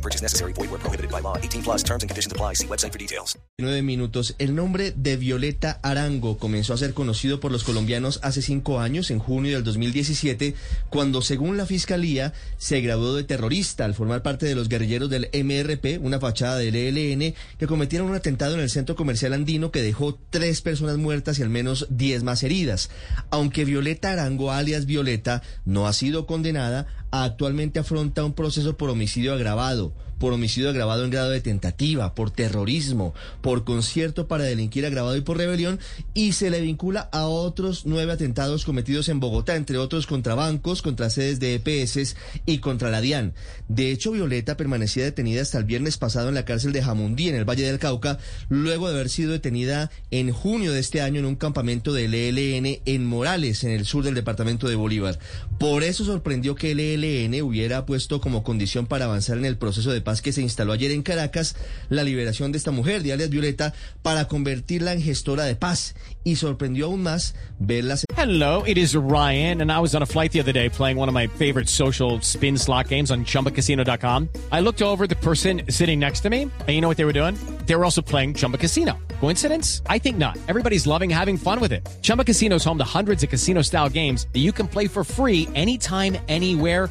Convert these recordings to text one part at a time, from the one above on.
Purchase necessary. Void where prohibited by law. 18 plus terms and conditions apply. See website for details. 9 minutos. El nombre de Violeta Arango comenzó a ser conocido por los colombianos hace cinco años, en junio del 2017, cuando, según la fiscalía, se graduó de terrorista al formar parte de los guerrilleros del MRP, una fachada del ELN, que cometieron un atentado en el centro comercial andino que dejó tres personas muertas y al menos diez más heridas. Aunque Violeta Arango, alias Violeta, no ha sido condenada, actualmente afronta un proceso por homicidio agravado, por homicidio agravado en grado de tentativa, por terrorismo, por concierto para delinquir agravado y por rebelión, y se le vincula a otros nueve atentados cometidos en Bogotá, entre otros contra bancos, contra sedes de EPS y contra la DIAN. De hecho, Violeta permanecía detenida hasta el viernes pasado en la cárcel de Jamundí, en el Valle del Cauca, luego de haber sido detenida en junio de este año en un campamento del ELN en Morales, en el sur del departamento de Bolívar. Por eso sorprendió que el ELN hubiera puesto como condición para avanzar en el proceso de paz que se instaló ayer en Caracas la liberación de esta mujer, de Violeta, para convertirla en gestora de paz. Y sorprendió aún más verla. Hello, it is Ryan, and I was on a flight the other day playing one of my favorite social spin slot games on chumbacasino.com. I looked over the person sitting next to me, and you know what they were doing? They were also playing Chumba Casino. Coincidence? I think not. Everybody's loving having fun with it. Chumba Casino is home to hundreds of casino style games that you can play for free anytime, anywhere,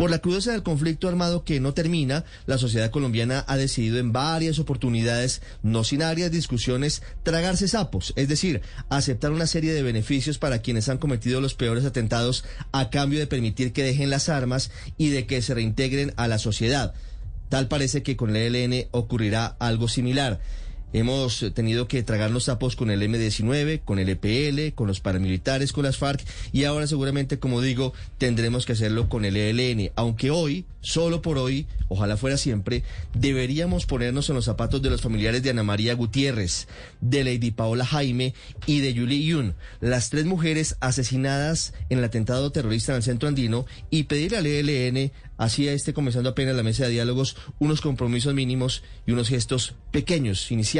Por la crudeza del conflicto armado que no termina, la sociedad colombiana ha decidido en varias oportunidades, no sin áreas discusiones, tragarse sapos, es decir, aceptar una serie de beneficios para quienes han cometido los peores atentados a cambio de permitir que dejen las armas y de que se reintegren a la sociedad. Tal parece que con el ELN ocurrirá algo similar. Hemos tenido que tragarnos sapos con el M-19, con el EPL, con los paramilitares, con las FARC y ahora seguramente, como digo, tendremos que hacerlo con el ELN. Aunque hoy, solo por hoy, ojalá fuera siempre, deberíamos ponernos en los zapatos de los familiares de Ana María Gutiérrez, de Lady Paola Jaime y de Julie Yun, las tres mujeres asesinadas en el atentado terrorista en el centro andino y pedirle al ELN así esté comenzando apenas la mesa de diálogos, unos compromisos mínimos y unos gestos pequeños, iniciales